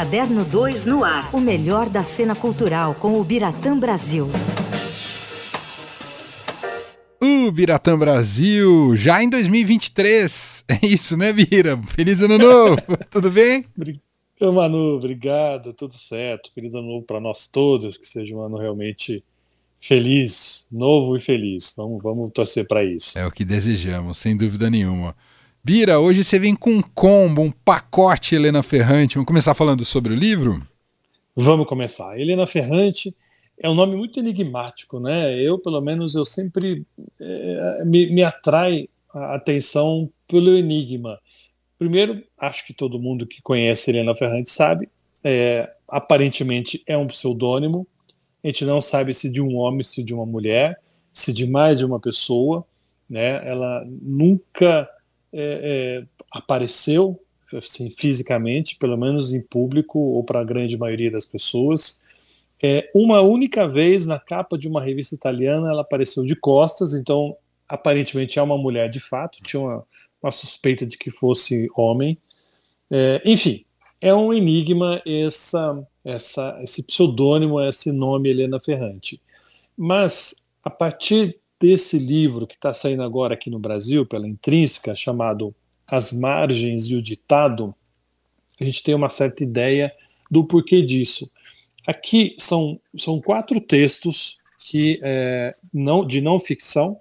Caderno 2 no ar. O melhor da cena cultural com o Biratã Brasil. O Biratã Brasil, já em 2023. É isso, né, Bira? Feliz ano novo. Tudo bem? Ô, Manu, obrigado, tudo certo. Feliz ano novo para nós todos, que seja um ano realmente feliz, novo e feliz. Vamos, vamos torcer para isso. É o que desejamos, sem dúvida nenhuma. Bira, hoje você vem com um combo, um pacote Helena Ferrante. Vamos começar falando sobre o livro? Vamos começar. Helena Ferrante é um nome muito enigmático, né? Eu, pelo menos, eu sempre é, me, me atrai a atenção pelo enigma. Primeiro, acho que todo mundo que conhece Helena Ferrante sabe, é, aparentemente é um pseudônimo. A gente não sabe se de um homem, se de uma mulher, se de mais de uma pessoa, né? Ela nunca é, é, apareceu assim, fisicamente, pelo menos em público ou para a grande maioria das pessoas. É, uma única vez na capa de uma revista italiana ela apareceu de costas, então aparentemente é uma mulher de fato, tinha uma, uma suspeita de que fosse homem. É, enfim, é um enigma essa, essa, esse pseudônimo, esse nome Helena Ferrante. Mas a partir desse livro que está saindo agora aqui no Brasil, pela Intrínseca, chamado As Margens e o Ditado, a gente tem uma certa ideia do porquê disso. Aqui são, são quatro textos que é, não, de não ficção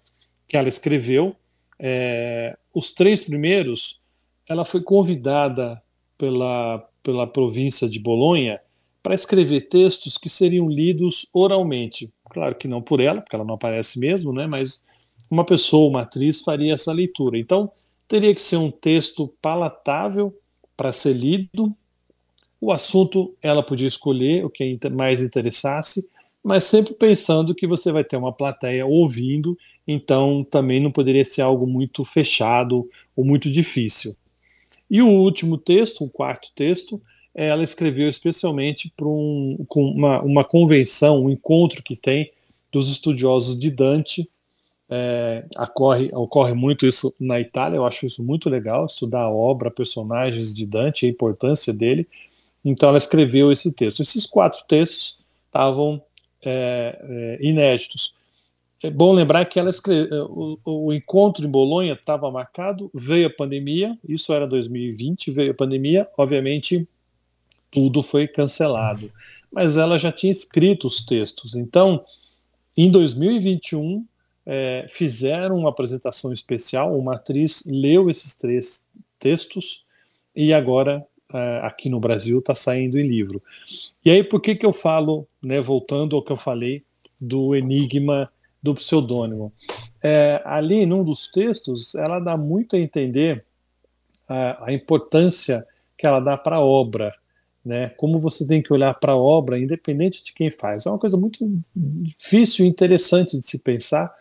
que ela escreveu. É, os três primeiros, ela foi convidada pela, pela província de Bolonha para escrever textos que seriam lidos oralmente. Claro que não por ela, porque ela não aparece mesmo, né? Mas uma pessoa, uma atriz, faria essa leitura. Então, teria que ser um texto palatável para ser lido. O assunto ela podia escolher o que mais interessasse, mas sempre pensando que você vai ter uma plateia ouvindo, então também não poderia ser algo muito fechado ou muito difícil. E o último texto, o quarto texto, ela escreveu especialmente para um, uma, uma convenção, um encontro que tem dos estudiosos de Dante. É, ocorre, ocorre muito isso na Itália, eu acho isso muito legal, estudar a obra, personagens de Dante, a importância dele. Então ela escreveu esse texto. Esses quatro textos estavam é, é, inéditos. É bom lembrar que ela escreveu, o, o encontro em Bolonha estava marcado, veio a pandemia, isso era 2020, veio a pandemia, obviamente tudo foi cancelado. Mas ela já tinha escrito os textos. Então, em 2021, é, fizeram uma apresentação especial. Uma atriz leu esses três textos e agora é, aqui no Brasil está saindo em livro. E aí, por que, que eu falo, né, voltando ao que eu falei do enigma do pseudônimo? É, ali, num dos textos, ela dá muito a entender a, a importância que ela dá para a obra né? Como você tem que olhar para a obra, independente de quem faz. É uma coisa muito difícil e interessante de se pensar,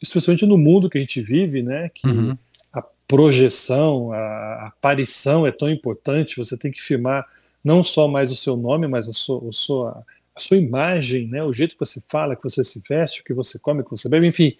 especialmente no mundo que a gente vive, né? Que uhum. a projeção, a aparição é tão importante. Você tem que firmar não só mais o seu nome, mas a sua, a sua, a sua imagem, né? O jeito que você fala, que você se veste, o que você come, o que você bebe, enfim,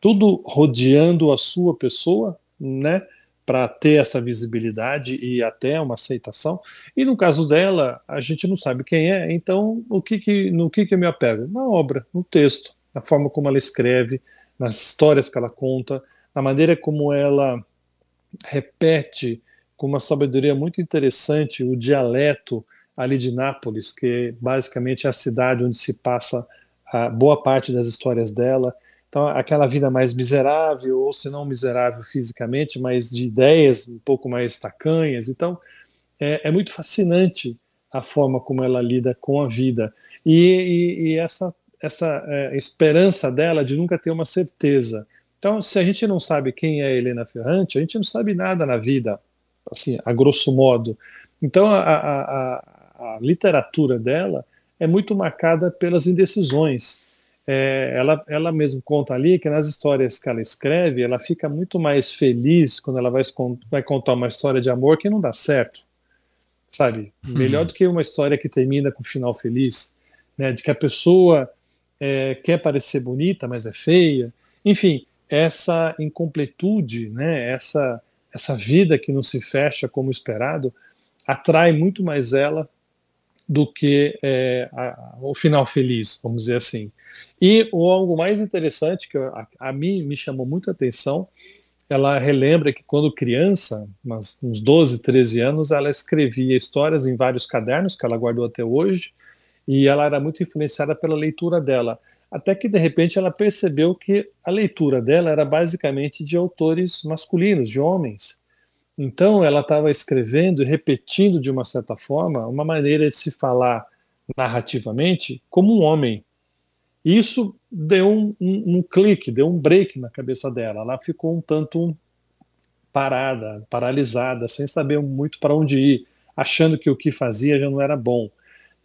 tudo rodeando a sua pessoa, né? Para ter essa visibilidade e até uma aceitação. E no caso dela, a gente não sabe quem é, então o que, que no que, que eu me apego? Na obra, no texto, na forma como ela escreve, nas histórias que ela conta, na maneira como ela repete com uma sabedoria muito interessante o dialeto ali de Nápoles, que basicamente é a cidade onde se passa a boa parte das histórias dela. Então, aquela vida mais miserável, ou se não miserável fisicamente, mas de ideias um pouco mais tacanhas. Então, é, é muito fascinante a forma como ela lida com a vida. E, e, e essa, essa é, esperança dela de nunca ter uma certeza. Então, se a gente não sabe quem é Helena Ferrante, a gente não sabe nada na vida, assim, a grosso modo. Então, a, a, a, a literatura dela é muito marcada pelas indecisões é, ela, ela mesmo conta ali que nas histórias que ela escreve, ela fica muito mais feliz quando ela vai, vai contar uma história de amor que não dá certo, sabe? Hum. Melhor do que uma história que termina com um final feliz, né? De que a pessoa é, quer parecer bonita, mas é feia. Enfim, essa incompletude, né? Essa, essa vida que não se fecha como esperado, atrai muito mais ela do que é, a, o final feliz, vamos dizer assim. E o algo mais interessante que a, a mim me chamou muita atenção, ela relembra que quando criança, uns 12, 13 anos, ela escrevia histórias em vários cadernos que ela guardou até hoje, e ela era muito influenciada pela leitura dela. Até que de repente ela percebeu que a leitura dela era basicamente de autores masculinos, de homens. Então ela estava escrevendo e repetindo de uma certa forma uma maneira de se falar narrativamente como um homem. Isso deu um, um, um clique, deu um break na cabeça dela. Ela ficou um tanto parada, paralisada, sem saber muito para onde ir, achando que o que fazia já não era bom.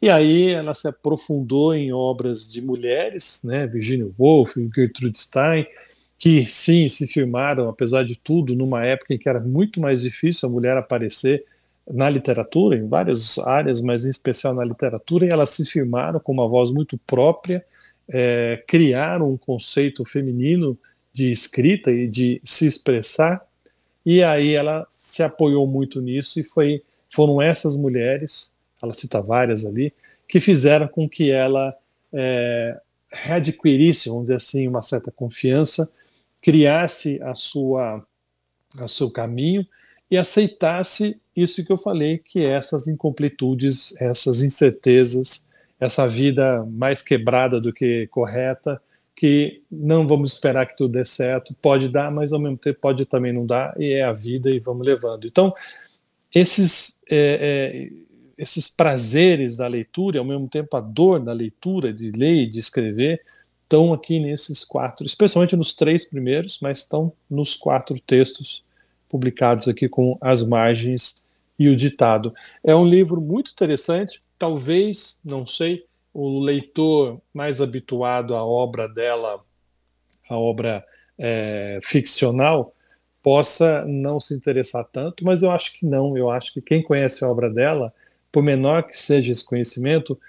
E aí ela se aprofundou em obras de mulheres, né, Virginia Woolf, Gertrude Stein, que sim se firmaram, apesar de tudo, numa época em que era muito mais difícil a mulher aparecer na literatura, em várias áreas, mas em especial na literatura, e elas se firmaram com uma voz muito própria, é, criaram um conceito feminino de escrita e de se expressar, e aí ela se apoiou muito nisso, e foi, foram essas mulheres ela cita várias ali, que fizeram com que ela é, readquirisse, vamos dizer assim, uma certa confiança, criasse a sua, a seu caminho e aceitasse isso que eu falei, que é essas incompletudes, essas incertezas, essa vida mais quebrada do que correta, que não vamos esperar que tudo dê certo, pode dar, mas ao mesmo tempo pode também não dar, e é a vida e vamos levando. Então, esses é, é, esses prazeres da leitura e ao mesmo tempo a dor da leitura, de ler e de escrever, estão aqui nesses quatro, especialmente nos três primeiros, mas estão nos quatro textos publicados aqui com as margens e o ditado. É um livro muito interessante, talvez, não sei, o leitor mais habituado à obra dela, a obra é, ficcional, possa não se interessar tanto, mas eu acho que não. Eu acho que quem conhece a obra dela por menor que seja esse conhecimento,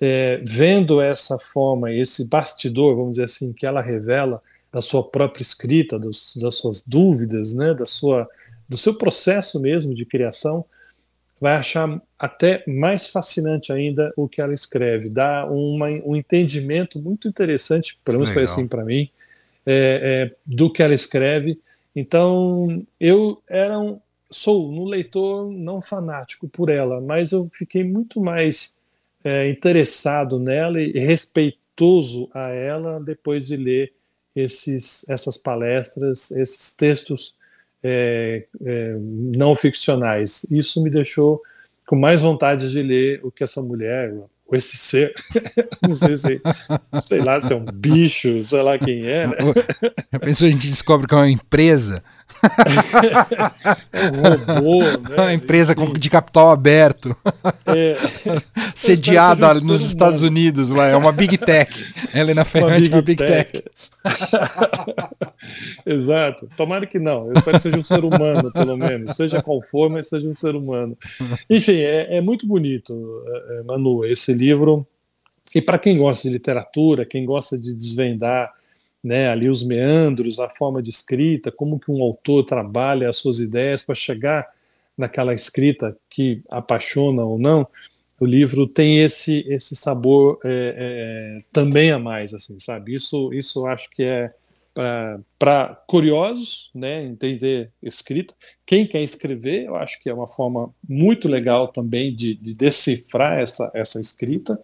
é, vendo essa forma, esse bastidor, vamos dizer assim, que ela revela da sua própria escrita, dos, das suas dúvidas, né, da sua, do seu processo mesmo de criação, vai achar até mais fascinante ainda o que ela escreve, dá uma, um entendimento muito interessante, pelo menos foi assim para mim, é, é, do que ela escreve. Então, eu era um, sou um leitor não fanático por ela, mas eu fiquei muito mais é, interessado nela e respeitoso a ela depois de ler esses, essas palestras, esses textos é, é, não ficcionais. Isso me deixou com mais vontade de ler o que essa mulher, ou esse ser, não sei se, sei lá, se é um bicho, sei lá quem é. Né? Pessoa a gente descobre que é uma empresa é um robô, né? Uma empresa com, de capital aberto. É. Sediada nos Estados humano. Unidos, lá. É uma Big Tech. Helena Ferrante é uma Big, Tech. tech. Exato. Tomara que não. Eu espero que seja um ser humano, pelo menos. Seja qual for, mas seja um ser humano. Enfim, é, é muito bonito, é, é, Manu, esse livro. E para quem gosta de literatura, quem gosta de desvendar né, ali os meandros, a forma de escrita, como que um autor trabalha as suas ideias para chegar naquela escrita que apaixona ou não, o livro tem esse esse sabor é, é, também a mais, assim, sabe? Isso isso acho que é para curiosos, né, entender escrita. Quem quer escrever, eu acho que é uma forma muito legal também de, de decifrar essa essa escrita.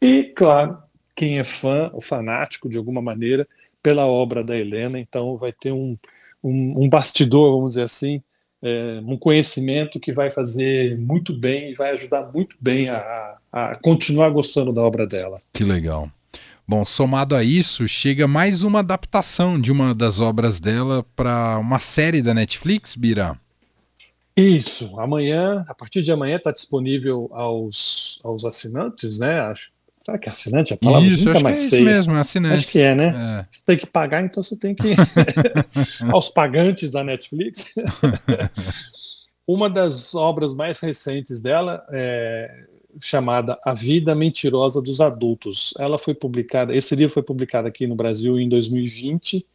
E claro, quem é fã, o fanático de alguma maneira, pela obra da Helena, então vai ter um, um, um bastidor, vamos dizer assim, é, um conhecimento que vai fazer muito bem e vai ajudar muito bem a, a continuar gostando da obra dela. Que legal. Bom, somado a isso, chega mais uma adaptação de uma das obras dela para uma série da Netflix, Bira. Isso, amanhã, a partir de amanhã está disponível aos, aos assinantes, né? Acho Será que é assinante? A palavra isso, nunca acho mais que é sei. isso mesmo, é assinante. Acho que é, né? É. Você tem que pagar, então você tem que. aos pagantes da Netflix. Uma das obras mais recentes dela é chamada A Vida Mentirosa dos Adultos. Ela foi publicada, esse livro foi publicado aqui no Brasil em 2020.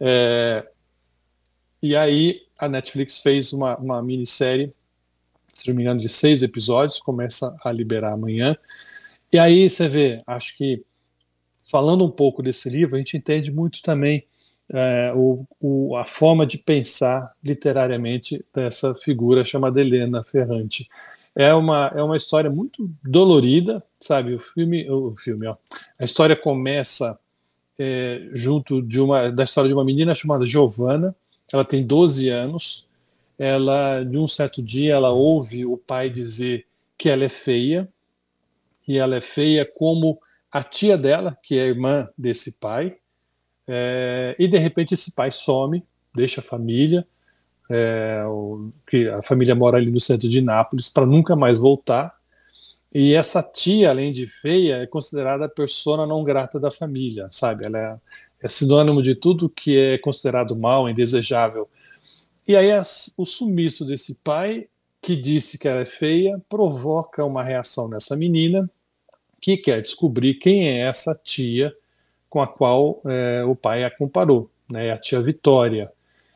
É, e aí a Netflix fez uma, uma minissérie se não me engano, de seis episódios, começa a liberar amanhã. E aí você vê, acho que falando um pouco desse livro, a gente entende muito também é, o, o, a forma de pensar literariamente dessa figura chamada Helena Ferrante. É uma, é uma história muito dolorida, sabe? O filme, o filme, ó, a história começa é, junto de uma da história de uma menina chamada Giovanna. Ela tem 12 anos. Ela, de um certo dia, ela ouve o pai dizer que ela é feia e ela é feia como a tia dela, que é irmã desse pai. É, e de repente esse pai some, deixa a família, é, o, que a família mora ali no centro de Nápoles, para nunca mais voltar. E essa tia, além de feia, é considerada a persona não grata da família, sabe? Ela é, é sinônimo de tudo que é considerado mal, indesejável. E aí as, o sumiço desse pai, que disse que ela é feia, provoca uma reação nessa menina, que quer descobrir quem é essa tia com a qual é, o pai a comparou, né? A tia Vitória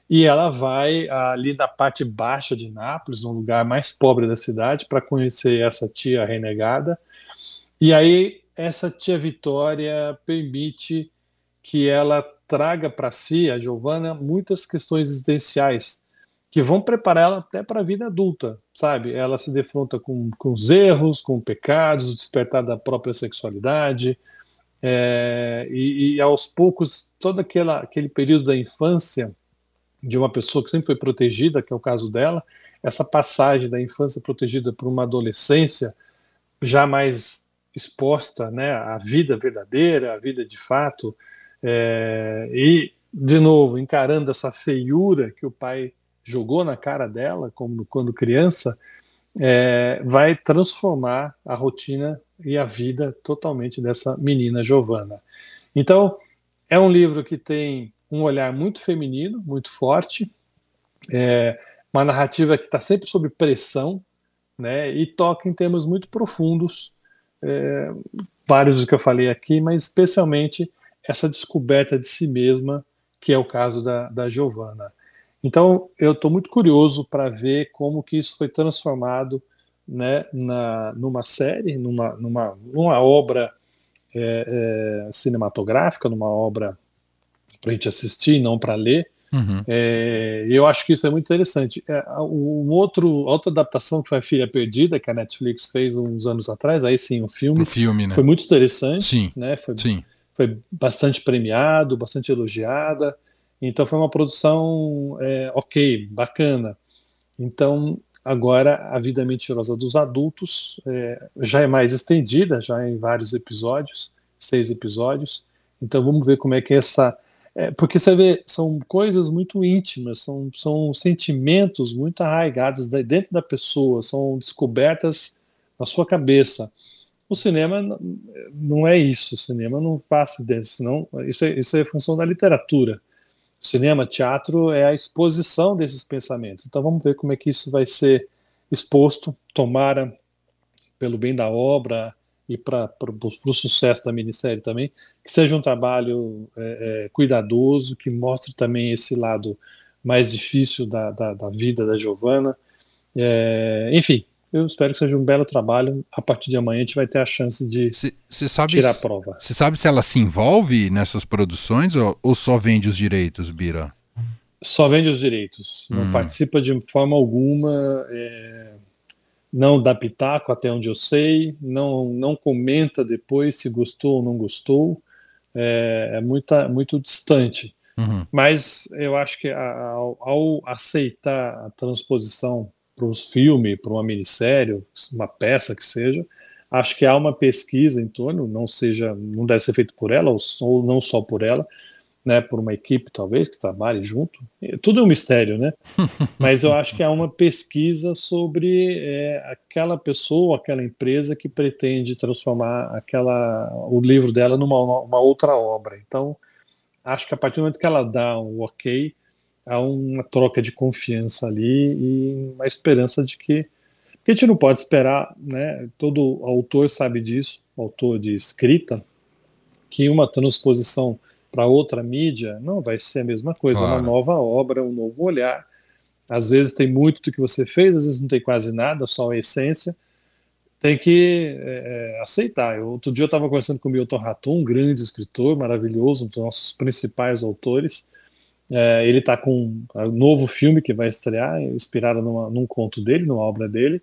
e ela vai ali na parte baixa de Nápoles, no lugar mais pobre da cidade, para conhecer essa tia renegada. E aí essa tia Vitória permite que ela traga para si, a Giovana, muitas questões existenciais que vão preparar ela até para a vida adulta, sabe? Ela se defronta com, com os erros, com pecados, o despertar da própria sexualidade, é, e, e, aos poucos, todo aquela, aquele período da infância de uma pessoa que sempre foi protegida, que é o caso dela, essa passagem da infância protegida para uma adolescência já mais exposta né, à vida verdadeira, à vida de fato, é, e, de novo, encarando essa feiura que o pai jogou na cara dela, como quando criança, é, vai transformar a rotina e a vida totalmente dessa menina Giovanna. Então, é um livro que tem um olhar muito feminino, muito forte, é, uma narrativa que está sempre sob pressão, né, e toca em temas muito profundos, é, vários dos que eu falei aqui, mas especialmente essa descoberta de si mesma, que é o caso da, da Giovanna. Então, eu estou muito curioso para ver como que isso foi transformado né, na, numa série, numa, numa, numa obra é, é, cinematográfica, numa obra para a gente assistir, não para ler. Uhum. É, eu acho que isso é muito interessante. É, um outro, outra adaptação que foi a Filha Perdida, que a Netflix fez uns anos atrás, aí sim, um filme. O filme, né? Foi muito interessante. Sim. Né? Foi, sim. foi bastante premiado, bastante elogiada. Então foi uma produção é, ok, bacana. Então agora a vida mentirosa dos adultos é, já é mais estendida, já em vários episódios, seis episódios. Então vamos ver como é que essa é, porque você vê, são coisas muito íntimas, são, são sentimentos muito arraigados dentro da pessoa, são descobertas na sua cabeça. O cinema não é isso, o cinema não passa disso, senão isso é, isso é função da literatura. Cinema, teatro é a exposição desses pensamentos. Então vamos ver como é que isso vai ser exposto, tomara pelo bem da obra, e para o sucesso da minissérie também, que seja um trabalho é, é, cuidadoso, que mostre também esse lado mais difícil da, da, da vida da Giovana. É, enfim, eu espero que seja um belo trabalho. A partir de amanhã a gente vai ter a chance de cê, cê tirar a prova. Você sabe se ela se envolve nessas produções ou, ou só vende os direitos, Bira? Só vende os direitos, hum. não participa de forma alguma. É, não dá pitaco até onde eu sei, não, não comenta depois se gostou ou não gostou, é, é muita, muito distante. Uhum. Mas eu acho que ao, ao aceitar a transposição para os filmes, para uma minissérie, uma peça que seja, acho que há uma pesquisa em torno, não seja, não deve ser feito por ela ou, ou não só por ela, né, por uma equipe talvez que trabalhe junto. Tudo é um mistério, né? Mas eu acho que há uma pesquisa sobre é, aquela pessoa, aquela empresa que pretende transformar aquela o livro dela numa uma outra obra. Então, acho que a partir do momento que ela dá um ok, há uma troca de confiança ali e uma esperança de que porque a gente não pode esperar, né? Todo autor sabe disso, autor de escrita, que uma transposição para outra mídia, não vai ser a mesma coisa, claro. uma nova obra, um novo olhar. Às vezes tem muito do que você fez, às vezes não tem quase nada, só a essência. Tem que é, é aceitar. Eu, outro dia eu estava conversando com o Milton Ratum, um grande escritor, maravilhoso, um dos nossos principais autores. É, ele está com um novo filme que vai estrear, inspirado numa, num conto dele, numa obra dele,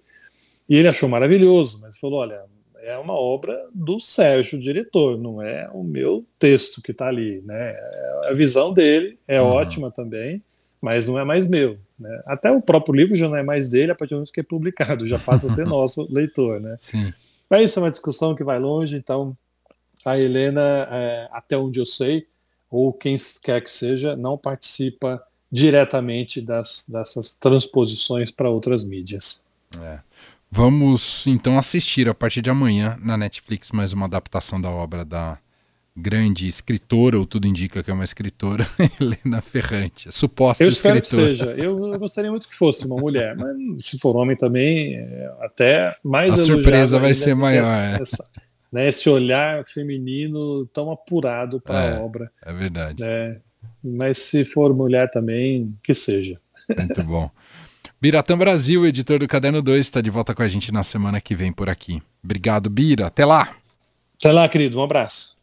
e ele achou maravilhoso, mas falou: olha, é uma obra do Sérgio, diretor, não é o meu texto que está ali, né? A visão dele é uhum. ótima também, mas não é mais meu. Né? Até o próprio livro já não é mais dele a partir do momento que é publicado, já passa a ser nosso leitor, né? Sim. Mas isso é uma discussão que vai longe, então a Helena, é, até onde eu sei, ou quem quer que seja, não participa diretamente das, dessas transposições para outras mídias. É. Vamos então assistir a partir de amanhã na Netflix mais uma adaptação da obra da grande escritora, ou tudo indica que é uma escritora, Helena Ferrante, suposta eu escritora. que seja. Eu, eu, gostaria muito que fosse uma mulher, mas se for homem também, é até mais A surpresa vai ser maior. Essa, é. essa, né, esse olhar feminino tão apurado para a é, obra. É verdade. Né? Mas se for mulher também, que seja. Muito bom. Biratã Brasil, editor do Caderno 2, está de volta com a gente na semana que vem por aqui. Obrigado, Bira. Até lá. Até lá, querido. Um abraço.